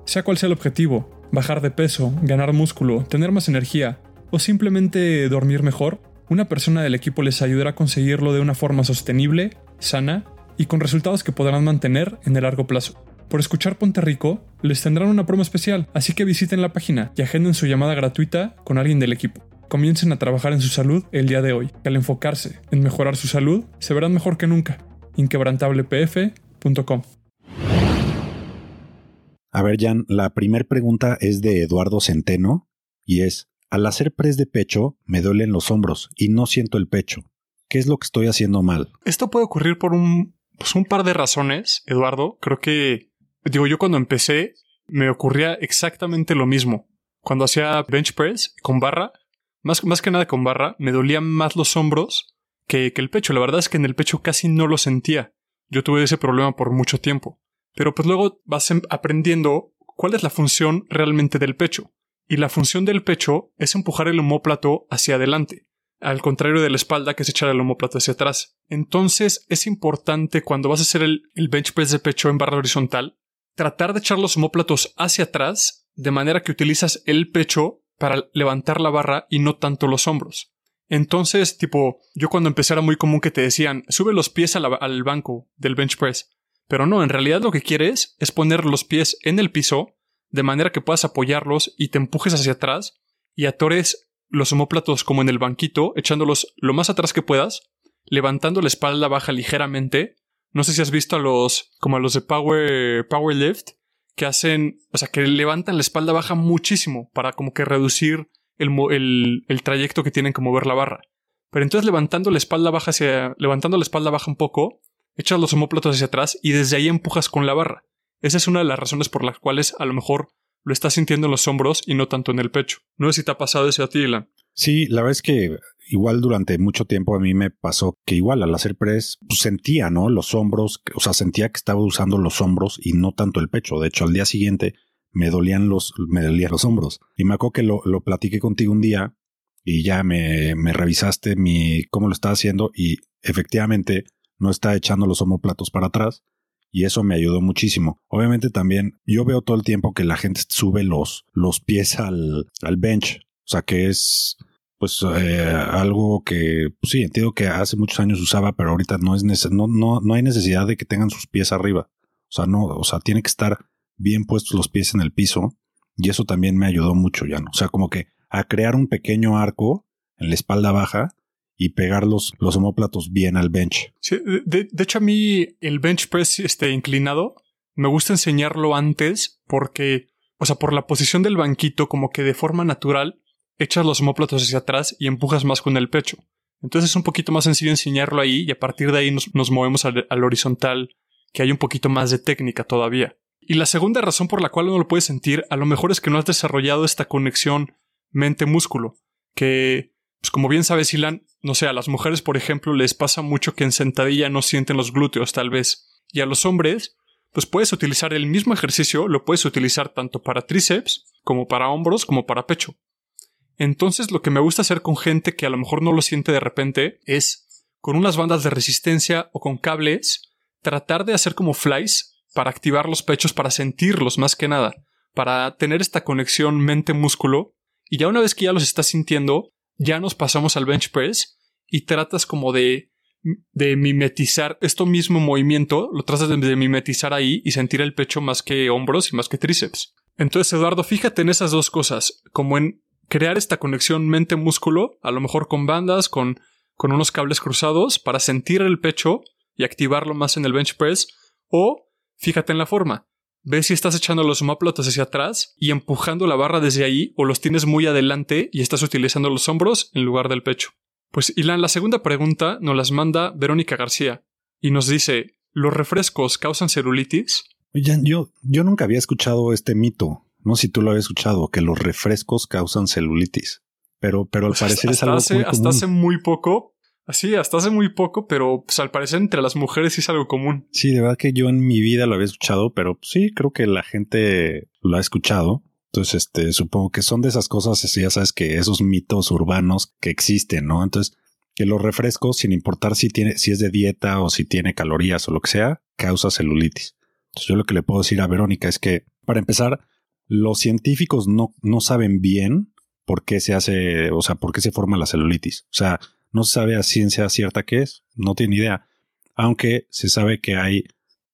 Sea cual sea el objetivo, bajar de peso, ganar músculo, tener más energía o simplemente dormir mejor, una persona del equipo les ayudará a conseguirlo de una forma sostenible, sana y con resultados que podrán mantener en el largo plazo. Por escuchar Ponte Rico, les tendrán una promo especial, así que visiten la página y agenden su llamada gratuita con alguien del equipo. Comiencen a trabajar en su salud el día de hoy. Al enfocarse en mejorar su salud, se verán mejor que nunca. inquebrantablepf.com A ver, Jan, la primera pregunta es de Eduardo Centeno y es, al hacer press de pecho me duelen los hombros y no siento el pecho. ¿Qué es lo que estoy haciendo mal? Esto puede ocurrir por un, pues un par de razones, Eduardo. Creo que, digo, yo cuando empecé me ocurría exactamente lo mismo. Cuando hacía bench press con barra, más, más que nada con barra, me dolían más los hombros que, que el pecho. La verdad es que en el pecho casi no lo sentía. Yo tuve ese problema por mucho tiempo. Pero pues luego vas em, aprendiendo cuál es la función realmente del pecho. Y la función del pecho es empujar el homóplato hacia adelante, al contrario de la espalda que es echar el homóplato hacia atrás. Entonces es importante cuando vas a hacer el, bench press de pecho en barra horizontal, tratar de echar los homóplatos hacia atrás de manera que utilizas el pecho para levantar la barra y no tanto los hombros. Entonces, tipo, yo cuando empecé era muy común que te decían, sube los pies al banco del bench press. Pero no, en realidad lo que quieres es poner los pies en el piso, de manera que puedas apoyarlos y te empujes hacia atrás y atores los homóplatos como en el banquito, echándolos lo más atrás que puedas, levantando la espalda baja ligeramente. No sé si has visto a los, como a los de Power, Power Lift, que hacen, o sea, que levantan la espalda baja muchísimo para como que reducir el, el, trayecto que tienen que mover la barra. Pero entonces levantando la espalda baja hacia, levantando la espalda baja un poco, echas los homóplatos hacia atrás y desde ahí empujas con la barra. Esa es una de las razones por las cuales a lo mejor lo estás sintiendo en los hombros y no tanto en el pecho. No sé si te ha pasado eso a ti, Ilan. Sí, la verdad es que igual durante mucho tiempo a mí me pasó que igual al hacer press pues, sentía, ¿no? Los hombros, o sea, sentía que estaba usando los hombros y no tanto el pecho. De hecho, al día siguiente me dolían los, me dolían los hombros. Y me acuerdo que lo, lo platiqué contigo un día y ya me, me revisaste mi, cómo lo estaba haciendo y efectivamente no está echando los homoplatos para atrás y eso me ayudó muchísimo. Obviamente también yo veo todo el tiempo que la gente sube los, los pies al, al bench, o sea que es pues eh, algo que pues sí entiendo que hace muchos años usaba, pero ahorita no es no, no, no hay necesidad de que tengan sus pies arriba. O sea, no, o sea, tiene que estar bien puestos los pies en el piso y eso también me ayudó mucho ya, ¿no? O sea, como que a crear un pequeño arco en la espalda baja y pegar los, los homóplatos bien al bench. Sí, de, hecho a mí el bench press este, inclinado me gusta enseñarlo antes porque, o sea, por la posición del banquito como que de forma natural echas los homóplatos hacia atrás y empujas más con el pecho. Entonces es un poquito más sencillo enseñarlo ahí y a partir de ahí nos, movemos al, al, horizontal, que hay un poquito más de técnica todavía. Y la segunda razón por la cual uno lo puede sentir a lo mejor es que no has desarrollado esta conexión mente-músculo, que pues como bien sabes, Ilan, no sé, a las mujeres, por ejemplo, les pasa mucho que en sentadilla no sienten los glúteos, tal vez. Y a los hombres, pues puedes utilizar el mismo ejercicio, lo puedes utilizar tanto para tríceps, como para hombros, como para pecho. Entonces, lo que me gusta hacer con gente que a lo mejor no lo siente de repente es, con unas bandas de resistencia o con cables, tratar de hacer como flies para activar los pechos, para sentirlos más que nada, para tener esta conexión mente-músculo. Y ya una vez que ya los estás sintiendo, ya nos pasamos al bench press y tratas como de, de mimetizar esto mismo movimiento, lo tratas de, mimetizar ahí y sentir el pecho más que hombros y más que tríceps. Entonces, Eduardo, fíjate en esas dos cosas, como en crear esta conexión mente-músculo, a lo mejor con bandas, con, con unos cables cruzados, para sentir el pecho y activarlo más en el bench press, o fíjate en la forma, Ve si estás echando los homóplatos hacia atrás y empujando la barra desde ahí o los tienes muy adelante y estás utilizando los hombros en lugar del pecho. Pues Ilan, la segunda pregunta nos las manda Verónica García y nos dice, ¿los refrescos causan celulitis? Oye, yo, yo nunca había escuchado este mito. No sé si tú lo habías escuchado, que los refrescos causan celulitis. Pero, pero al pues parecer es algo hace, Hasta hace muy poco Así, hasta hace muy poco, pero pues, al parecer entre las mujeres sí es algo común. Sí, de verdad que yo en mi vida lo había escuchado, pero sí, creo que la gente lo ha escuchado. Entonces, este, supongo que son de esas cosas, ya sabes que esos mitos urbanos que existen, ¿no? Entonces, que los refrescos, sin importar si tiene, si es de dieta o si tiene calorías o lo que sea, causa celulitis. Entonces, yo lo que le puedo decir a Verónica es que, para empezar, los científicos no, no saben bien por qué se hace, o sea, por qué se forma la celulitis. O sea, no se sabe a ciencia cierta qué es, no tiene idea. Aunque se sabe que hay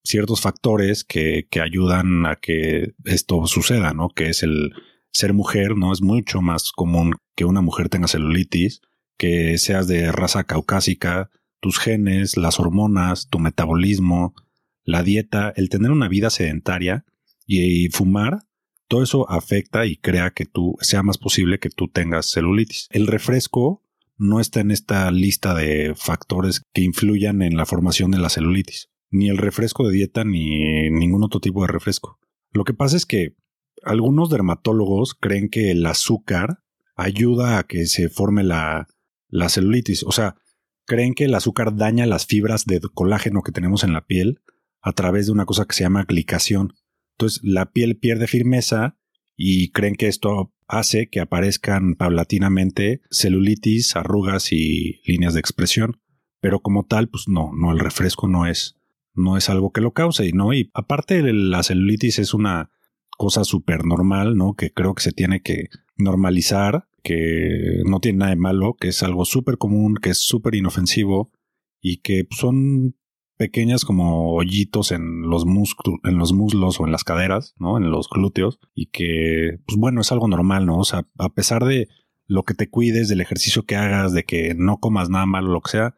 ciertos factores que, que ayudan a que esto suceda, ¿no? Que es el ser mujer, ¿no? Es mucho más común que una mujer tenga celulitis, que seas de raza caucásica, tus genes, las hormonas, tu metabolismo, la dieta, el tener una vida sedentaria y, fumar, todo eso afecta y crea que tú sea más posible que tú tengas celulitis. El refresco no está en esta lista de factores que influyan en la formación de la celulitis, ni el refresco de dieta ni ningún otro tipo de refresco. Lo que pasa es que algunos dermatólogos creen que el azúcar ayuda a que se forme la, la celulitis. O sea, creen que el azúcar daña las fibras de colágeno que tenemos en la piel a través de una cosa que se llama glicación. Entonces la piel pierde firmeza y creen que esto hace que aparezcan paulatinamente celulitis, arrugas y líneas de expresión. Pero como tal, pues no, no, el refresco no es, no es algo que lo cause, y no. Y aparte la celulitis es una cosa súper normal, ¿no? Que creo que se tiene que normalizar, que no tiene nada de malo, que es algo súper común, que es súper inofensivo y que son pequeñas como hoyitos en los, en los muslos o en las caderas, ¿no? En los glúteos y que, pues bueno, es algo normal, ¿no? O sea, a pesar de lo que te cuides, del ejercicio que hagas, de que no comas nada malo, lo que sea,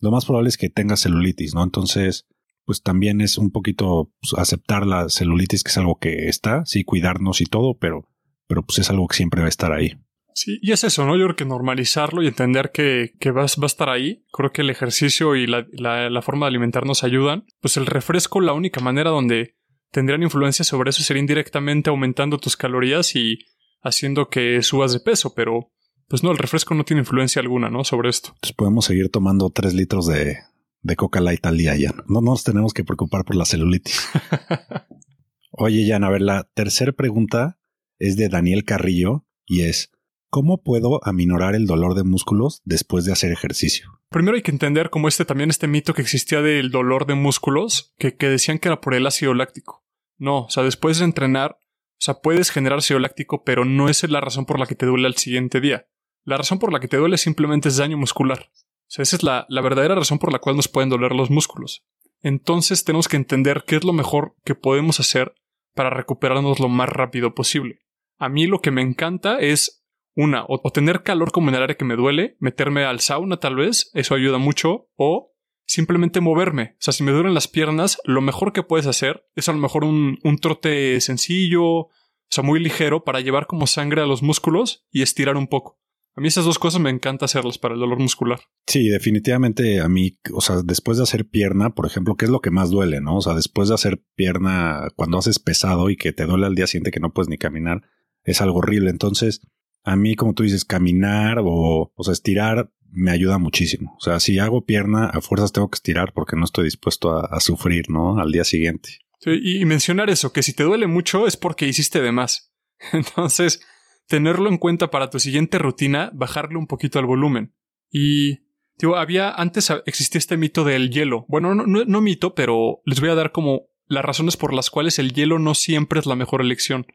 lo más probable es que tengas celulitis, ¿no? Entonces, pues también es un poquito pues, aceptar la celulitis, que es algo que está, sí, cuidarnos y todo, pero, pero pues es algo que siempre va a estar ahí. Sí, y es eso, ¿no? Yo creo que normalizarlo y entender que, que va, va, a estar ahí. Creo que el ejercicio y la, la, forma de alimentarnos ayudan. Pues el refresco, la única manera donde tendrían influencia sobre eso sería indirectamente aumentando tus calorías y haciendo que subas de peso, pero pues no, el refresco no tiene influencia alguna, ¿no? Sobre esto. Pues podemos seguir tomando tres litros de, de Coca Light al día, ya. No nos tenemos que preocupar por la celulitis. Oye, Jan, a ver, la tercera pregunta es de Daniel Carrillo y es, ¿Cómo puedo aminorar el dolor de músculos después de hacer ejercicio? Primero hay que entender como este también este mito que existía del dolor de músculos, que, que decían que era por el ácido láctico. No, o sea, después de entrenar, o sea, puedes generar ácido láctico, pero no es la razón por la que te duele al siguiente día. La razón por la que te duele simplemente es daño muscular. O sea, esa es la, la verdadera razón por la cual nos pueden doler los músculos. Entonces tenemos que entender qué es lo mejor que podemos hacer para recuperarnos lo más rápido posible. A mí lo que me encanta es una, o, tener calor como en el área que me duele, meterme al sauna tal vez, eso ayuda mucho, o simplemente moverme. O sea, si me duelen las piernas, lo mejor que puedes hacer es a lo mejor un, un trote sencillo, o sea, muy ligero para llevar como sangre a los músculos y estirar un poco. A mí esas dos cosas me encanta hacerlas para el dolor muscular. Sí, definitivamente a mí, o sea, después de hacer pierna, por ejemplo, ¿qué es lo que más duele, no? O sea, después de hacer pierna, cuando haces pesado y que te duele al día siguiente que no puedes ni caminar, es algo horrible. Entonces, a mí, como tú dices, caminar o, o sea, estirar me ayuda muchísimo. O sea, si hago pierna, a fuerzas tengo que estirar porque no estoy dispuesto a, sufrir, ¿no? Al día siguiente. Y mencionar eso, que si te duele mucho es porque hiciste de más. Entonces, tenerlo en cuenta para tu siguiente rutina, bajarle un poquito al volumen. Y, digo, había, antes existía este mito del hielo. Bueno, no, no, no mito, pero les voy a dar como las razones por las cuales el hielo no siempre es la mejor elección.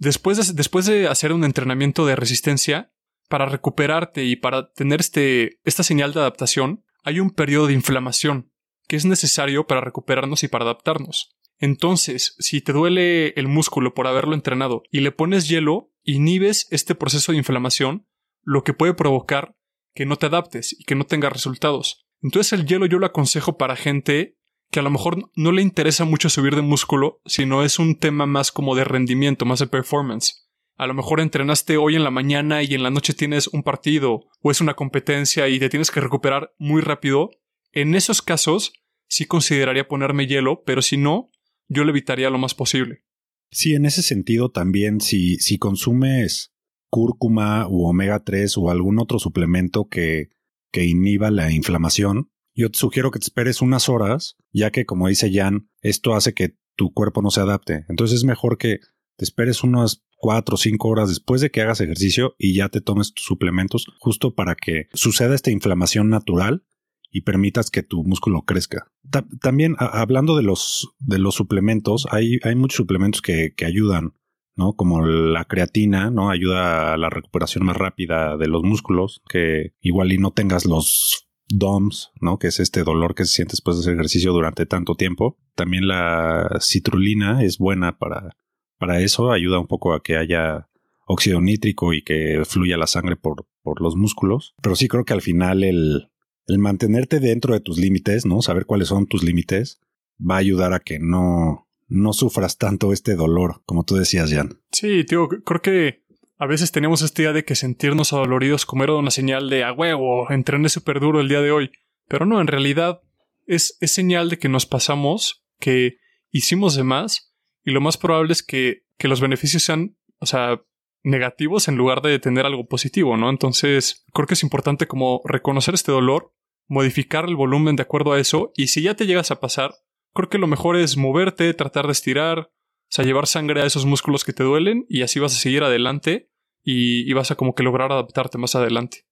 Después de, después de hacer un entrenamiento de resistencia, para recuperarte y para tener este, esta señal de adaptación, hay un periodo de inflamación que es necesario para recuperarnos y para adaptarnos. Entonces, si te duele el músculo por haberlo entrenado y le pones hielo, inhibes este proceso de inflamación, lo que puede provocar que no te adaptes y que no tengas resultados. Entonces el hielo yo lo aconsejo para gente que a lo mejor no le interesa mucho subir de músculo, sino es un tema más como de rendimiento, más de performance. A lo mejor entrenaste hoy en la mañana y en la noche tienes un partido o es una competencia y te tienes que recuperar muy rápido. En esos casos sí consideraría ponerme hielo, pero si no, yo lo evitaría lo más posible. Sí, en ese sentido también si, si consumes cúrcuma u omega 3 o algún otro suplemento que, que inhiba la inflamación, yo te sugiero que te esperes unas horas, ya que como dice Jan, esto hace que tu cuerpo no se adapte. Entonces es mejor que te esperes unas cuatro o cinco horas después de que hagas ejercicio y ya te tomes tus suplementos justo para que suceda esta inflamación natural y permitas que tu músculo crezca. también hablando de los, de los suplementos, hay, hay muchos suplementos que, que ayudan, ¿no? Como la creatina, ¿no? Ayuda a la recuperación más rápida de los músculos, que igual y no tengas los DOMS, ¿no? Que es este dolor que se siente después de hacer ejercicio durante tanto tiempo. También la citrulina es buena para, para eso, ayuda un poco a que haya óxido nítrico y que fluya la sangre por, por los músculos. Pero sí creo que al final el, el mantenerte dentro de tus límites, ¿no? Saber cuáles son tus límites va a ayudar a que no, no sufras tanto este dolor, como tú decías, Jan. Sí, tío, creo que a veces teníamos esta idea de que sentirnos adoloridos como era una señal de a huevo, entrené súper duro el día de hoy. Pero no, en realidad es, es señal de que nos pasamos, que hicimos de más, y lo más probable es que, que los beneficios sean, o sea, negativos en lugar de tener algo positivo, ¿no? Entonces, creo que es importante como reconocer este dolor, modificar el volumen de acuerdo a eso, y si ya te llegas a pasar, creo que lo mejor es moverte, tratar de estirar, o sea, llevar sangre a esos músculos que te duelen, y así vas a seguir adelante y, y vas a como que lograr adaptarte más adelante.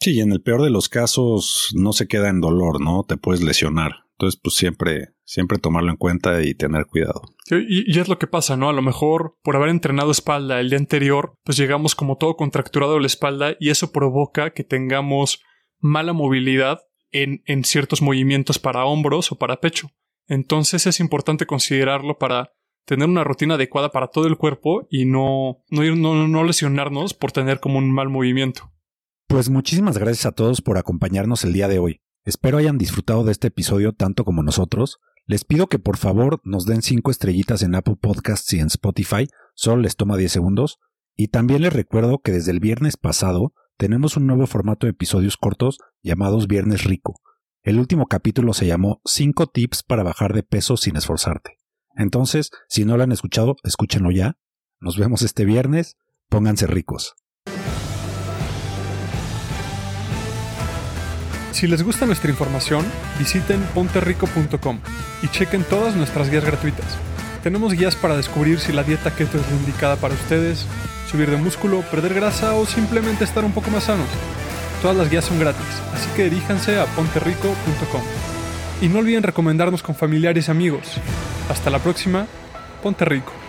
Sí, y en el peor de los casos no se queda en dolor, ¿no? Te puedes lesionar. Entonces, pues siempre, siempre tomarlo en cuenta y tener cuidado. Y, y, es lo que pasa, ¿no? A lo mejor por haber entrenado espalda el día anterior, pues llegamos como todo contracturado la espalda y eso provoca que tengamos mala movilidad en, en ciertos movimientos para hombros o para pecho. Entonces es importante considerarlo para tener una rutina adecuada para todo el cuerpo y no, no, no, no lesionarnos por tener como un mal movimiento. Pues muchísimas gracias a todos por acompañarnos el día de hoy. Espero hayan disfrutado de este episodio tanto como nosotros. Les pido que por favor nos den 5 estrellitas en Apple Podcasts y en Spotify, solo les toma 10 segundos. Y también les recuerdo que desde el viernes pasado tenemos un nuevo formato de episodios cortos llamados Viernes Rico. El último capítulo se llamó 5 tips para bajar de peso sin esforzarte. Entonces, si no lo han escuchado, escúchenlo ya. Nos vemos este viernes. Pónganse ricos. Si les gusta nuestra información, visiten ponterrico.com y chequen todas nuestras guías gratuitas. Tenemos guías para descubrir si la dieta keto es la indicada para ustedes, subir de músculo, perder grasa o simplemente estar un poco más sanos. Todas las guías son gratis, así que diríjanse a ponterrico.com. Y no olviden recomendarnos con familiares y amigos. Hasta la próxima, Ponte Rico.